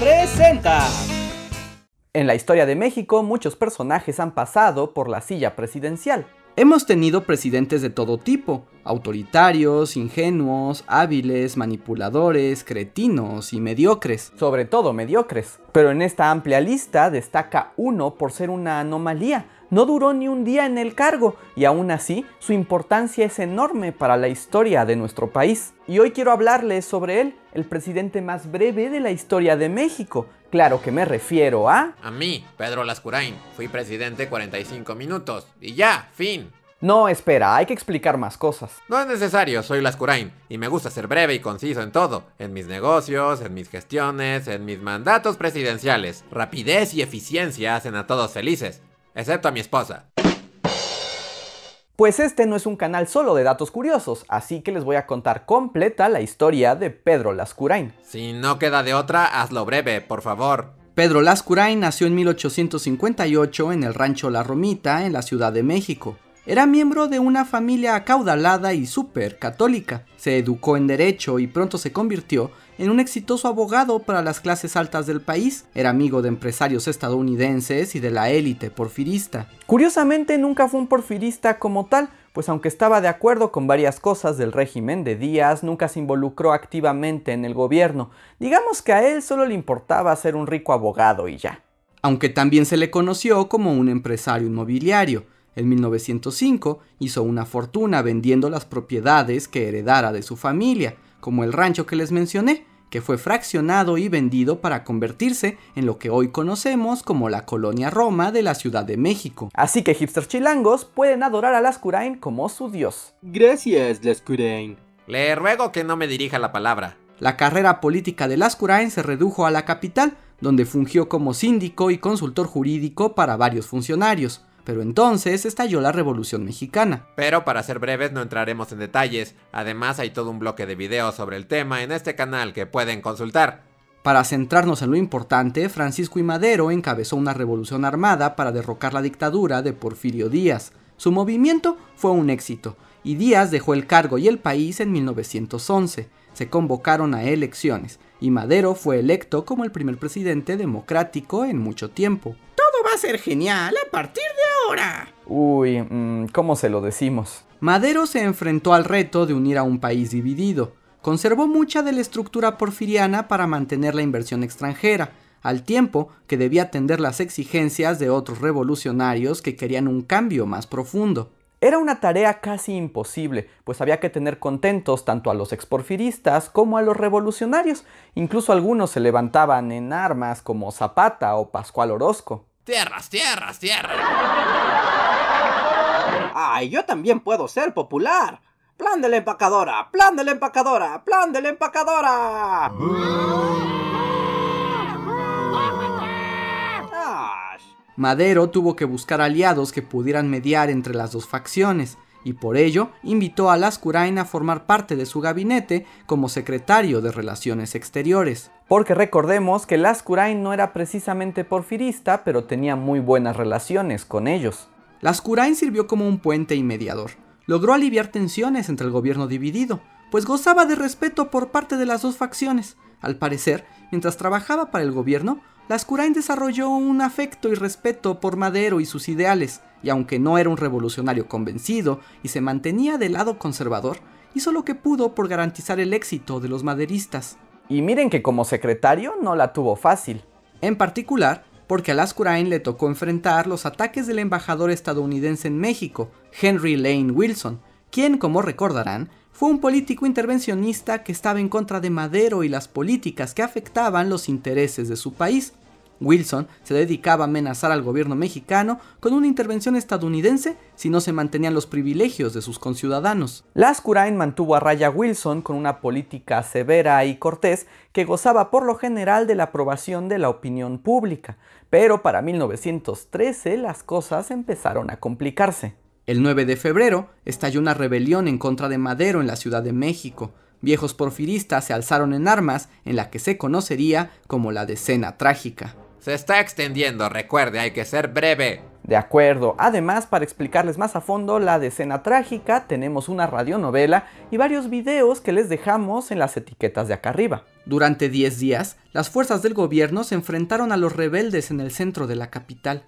Presenta. En la historia de México, muchos personajes han pasado por la silla presidencial. Hemos tenido presidentes de todo tipo, autoritarios, ingenuos, hábiles, manipuladores, cretinos y mediocres, sobre todo mediocres. Pero en esta amplia lista destaca uno por ser una anomalía, no duró ni un día en el cargo y aún así su importancia es enorme para la historia de nuestro país. Y hoy quiero hablarles sobre él, el presidente más breve de la historia de México. Claro que me refiero a... A mí, Pedro Lascurain. Fui presidente 45 minutos. Y ya, fin. No, espera, hay que explicar más cosas. No es necesario, soy Lascurain y me gusta ser breve y conciso en todo, en mis negocios, en mis gestiones, en mis mandatos presidenciales. Rapidez y eficiencia hacen a todos felices excepto a mi esposa. Pues este no es un canal solo de datos curiosos, así que les voy a contar completa la historia de Pedro Lascurain. Si no queda de otra, hazlo breve, por favor. Pedro Lascurain nació en 1858 en el rancho La Romita, en la Ciudad de México. Era miembro de una familia acaudalada y súper católica. Se educó en derecho y pronto se convirtió en un exitoso abogado para las clases altas del país. Era amigo de empresarios estadounidenses y de la élite porfirista. Curiosamente nunca fue un porfirista como tal, pues aunque estaba de acuerdo con varias cosas del régimen de Díaz, nunca se involucró activamente en el gobierno. Digamos que a él solo le importaba ser un rico abogado y ya. Aunque también se le conoció como un empresario inmobiliario. En 1905 hizo una fortuna vendiendo las propiedades que heredara de su familia, como el rancho que les mencioné, que fue fraccionado y vendido para convertirse en lo que hoy conocemos como la colonia Roma de la Ciudad de México. Así que hipsters chilangos pueden adorar a Lascurain como su dios. Gracias, Lascurain. Le ruego que no me dirija la palabra. La carrera política de Lascurain se redujo a la capital, donde fungió como síndico y consultor jurídico para varios funcionarios. Pero entonces estalló la Revolución Mexicana. Pero para ser breves no entraremos en detalles, además hay todo un bloque de videos sobre el tema en este canal que pueden consultar. Para centrarnos en lo importante, Francisco y Madero encabezó una revolución armada para derrocar la dictadura de Porfirio Díaz. Su movimiento fue un éxito, y Díaz dejó el cargo y el país en 1911. Se convocaron a elecciones, y Madero fue electo como el primer presidente democrático en mucho tiempo. Todo va a ser genial a partir de Uy, mm, ¿cómo se lo decimos? Madero se enfrentó al reto de unir a un país dividido. Conservó mucha de la estructura porfiriana para mantener la inversión extranjera, al tiempo que debía atender las exigencias de otros revolucionarios que querían un cambio más profundo. Era una tarea casi imposible, pues había que tener contentos tanto a los exporfiristas como a los revolucionarios. Incluso algunos se levantaban en armas como Zapata o Pascual Orozco. Tierras, tierras, tierras. Ay, yo también puedo ser popular. Plan de la empacadora, plan de la empacadora, plan de la empacadora. Madero tuvo que buscar aliados que pudieran mediar entre las dos facciones y por ello invitó a Lascurain a formar parte de su gabinete como secretario de Relaciones Exteriores. Porque recordemos que Lascurain no era precisamente porfirista, pero tenía muy buenas relaciones con ellos. Lascurain sirvió como un puente y mediador. Logró aliviar tensiones entre el gobierno dividido, pues gozaba de respeto por parte de las dos facciones. Al parecer, mientras trabajaba para el gobierno, Lascurain desarrolló un afecto y respeto por Madero y sus ideales, y aunque no era un revolucionario convencido y se mantenía del lado conservador, hizo lo que pudo por garantizar el éxito de los maderistas. Y miren que como secretario no la tuvo fácil. En particular, porque a Lascurain le tocó enfrentar los ataques del embajador estadounidense en México, Henry Lane Wilson, quien, como recordarán, fue un político intervencionista que estaba en contra de Madero y las políticas que afectaban los intereses de su país. Wilson se dedicaba a amenazar al gobierno mexicano con una intervención estadounidense si no se mantenían los privilegios de sus conciudadanos. Lascurain mantuvo a raya a Wilson con una política severa y cortés que gozaba por lo general de la aprobación de la opinión pública, pero para 1913 las cosas empezaron a complicarse. El 9 de febrero estalló una rebelión en contra de Madero en la Ciudad de México, viejos porfiristas se alzaron en armas en la que se conocería como la Decena Trágica. Se está extendiendo, recuerde, hay que ser breve. De acuerdo, además para explicarles más a fondo la decena trágica tenemos una radionovela y varios videos que les dejamos en las etiquetas de acá arriba. Durante 10 días, las fuerzas del gobierno se enfrentaron a los rebeldes en el centro de la capital.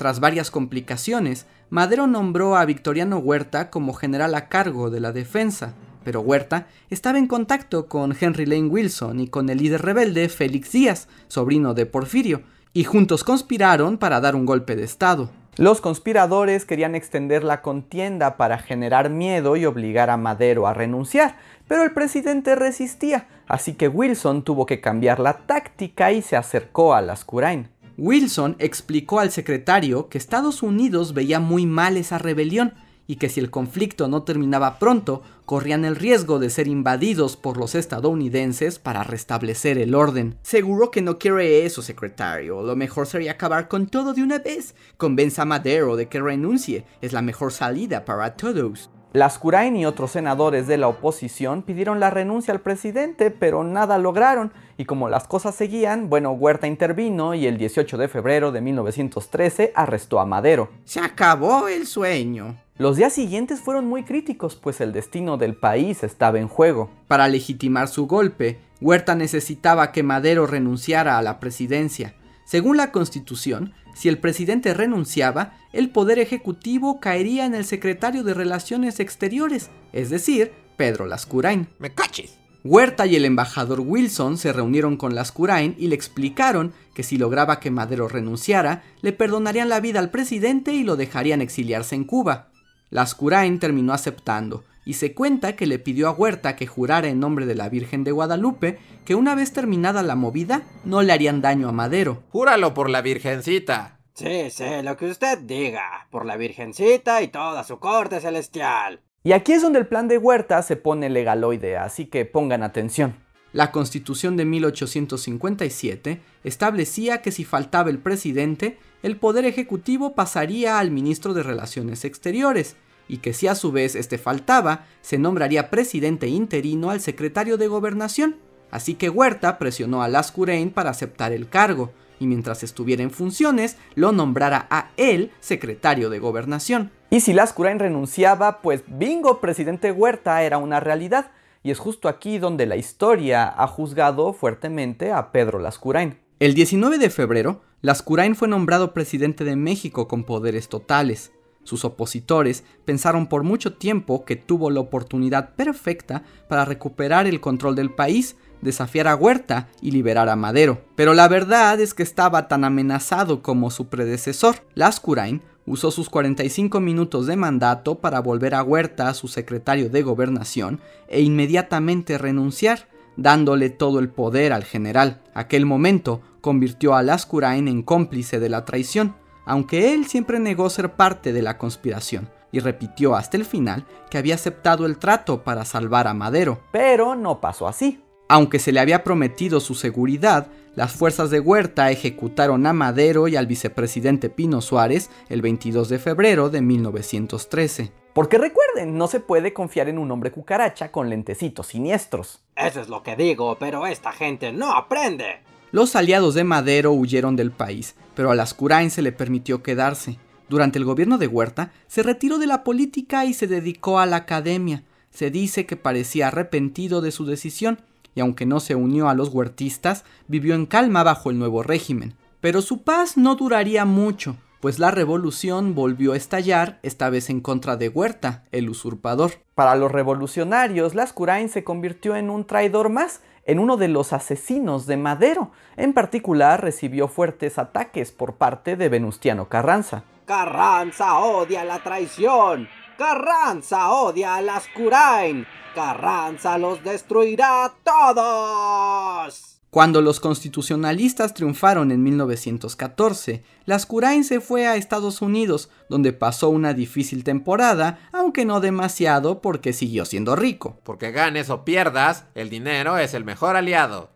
Tras varias complicaciones, Madero nombró a Victoriano Huerta como general a cargo de la defensa, pero Huerta estaba en contacto con Henry Lane Wilson y con el líder rebelde Félix Díaz, sobrino de Porfirio, y juntos conspiraron para dar un golpe de Estado. Los conspiradores querían extender la contienda para generar miedo y obligar a Madero a renunciar, pero el presidente resistía, así que Wilson tuvo que cambiar la táctica y se acercó a Lascurain. Wilson explicó al secretario que Estados Unidos veía muy mal esa rebelión y que si el conflicto no terminaba pronto, corrían el riesgo de ser invadidos por los estadounidenses para restablecer el orden. Seguro que no quiere eso, secretario. Lo mejor sería acabar con todo de una vez. Convenza a Madero de que renuncie. Es la mejor salida para todos. Lascurain y otros senadores de la oposición pidieron la renuncia al presidente, pero nada lograron, y como las cosas seguían, bueno, Huerta intervino y el 18 de febrero de 1913 arrestó a Madero. Se acabó el sueño. Los días siguientes fueron muy críticos, pues el destino del país estaba en juego. Para legitimar su golpe, Huerta necesitaba que Madero renunciara a la presidencia. Según la Constitución, si el presidente renunciaba, el poder ejecutivo caería en el secretario de Relaciones Exteriores, es decir, Pedro Lascurain. ¡Me caches! Huerta y el embajador Wilson se reunieron con Lascurain y le explicaron que si lograba que Madero renunciara, le perdonarían la vida al presidente y lo dejarían exiliarse en Cuba. Lascurain terminó aceptando, y se cuenta que le pidió a Huerta que jurara en nombre de la Virgen de Guadalupe que una vez terminada la movida no le harían daño a Madero. Júralo por la Virgencita. Sí, sí, lo que usted diga, por la Virgencita y toda su corte celestial. Y aquí es donde el plan de Huerta se pone legaloide, así que pongan atención. La Constitución de 1857 establecía que si faltaba el presidente, el poder ejecutivo pasaría al ministro de Relaciones Exteriores, y que si a su vez este faltaba, se nombraría presidente interino al secretario de Gobernación. Así que Huerta presionó a Lascurain para aceptar el cargo, y mientras estuviera en funciones, lo nombrara a él secretario de Gobernación. Y si Lascurain renunciaba, pues bingo, presidente Huerta era una realidad, y es justo aquí donde la historia ha juzgado fuertemente a Pedro Lascurain. El 19 de febrero, Lascurain fue nombrado presidente de México con poderes totales. Sus opositores pensaron por mucho tiempo que tuvo la oportunidad perfecta para recuperar el control del país, desafiar a Huerta y liberar a Madero. Pero la verdad es que estaba tan amenazado como su predecesor. Lascurain usó sus 45 minutos de mandato para volver a Huerta su secretario de gobernación e inmediatamente renunciar, dándole todo el poder al general. Aquel momento convirtió a Lascurain en cómplice de la traición, aunque él siempre negó ser parte de la conspiración y repitió hasta el final que había aceptado el trato para salvar a Madero. Pero no pasó así. Aunque se le había prometido su seguridad, las fuerzas de Huerta ejecutaron a Madero y al vicepresidente Pino Suárez el 22 de febrero de 1913. Porque recuerden, no se puede confiar en un hombre cucaracha con lentecitos siniestros. Eso es lo que digo, pero esta gente no aprende. Los aliados de Madero huyeron del país, pero a Lascurain se le permitió quedarse. Durante el gobierno de Huerta, se retiró de la política y se dedicó a la academia. Se dice que parecía arrepentido de su decisión, y aunque no se unió a los huertistas, vivió en calma bajo el nuevo régimen. Pero su paz no duraría mucho, pues la revolución volvió a estallar, esta vez en contra de Huerta, el usurpador. Para los revolucionarios, Lascurain se convirtió en un traidor más, en uno de los asesinos de Madero. En particular, recibió fuertes ataques por parte de Venustiano Carranza. Carranza odia la traición. Carranza odia a Lascurain. Carranza los destruirá todos. Cuando los constitucionalistas triunfaron en 1914, Lascurain se fue a Estados Unidos, donde pasó una difícil temporada, aunque no demasiado porque siguió siendo rico. Porque ganes o pierdas, el dinero es el mejor aliado.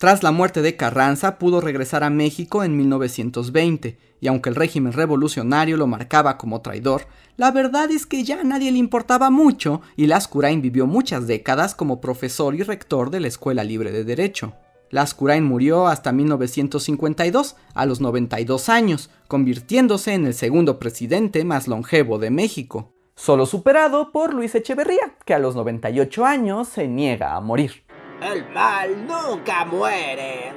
Tras la muerte de Carranza pudo regresar a México en 1920, y aunque el régimen revolucionario lo marcaba como traidor, la verdad es que ya a nadie le importaba mucho y Lascurain vivió muchas décadas como profesor y rector de la Escuela Libre de Derecho. Lascurain murió hasta 1952, a los 92 años, convirtiéndose en el segundo presidente más longevo de México. Solo superado por Luis Echeverría, que a los 98 años se niega a morir. El mal nunca muere.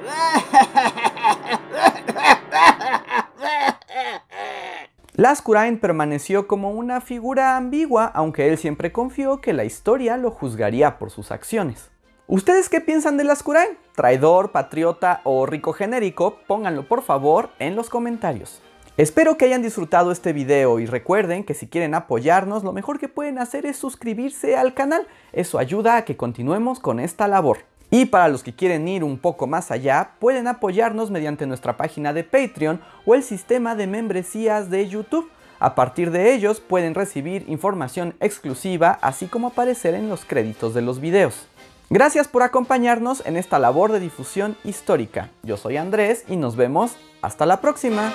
Lascurain permaneció como una figura ambigua, aunque él siempre confió que la historia lo juzgaría por sus acciones. ¿Ustedes qué piensan de Lascurain? ¿Traidor, patriota o rico genérico? Pónganlo por favor en los comentarios. Espero que hayan disfrutado este video y recuerden que si quieren apoyarnos lo mejor que pueden hacer es suscribirse al canal, eso ayuda a que continuemos con esta labor. Y para los que quieren ir un poco más allá, pueden apoyarnos mediante nuestra página de Patreon o el sistema de membresías de YouTube. A partir de ellos pueden recibir información exclusiva así como aparecer en los créditos de los videos. Gracias por acompañarnos en esta labor de difusión histórica. Yo soy Andrés y nos vemos hasta la próxima.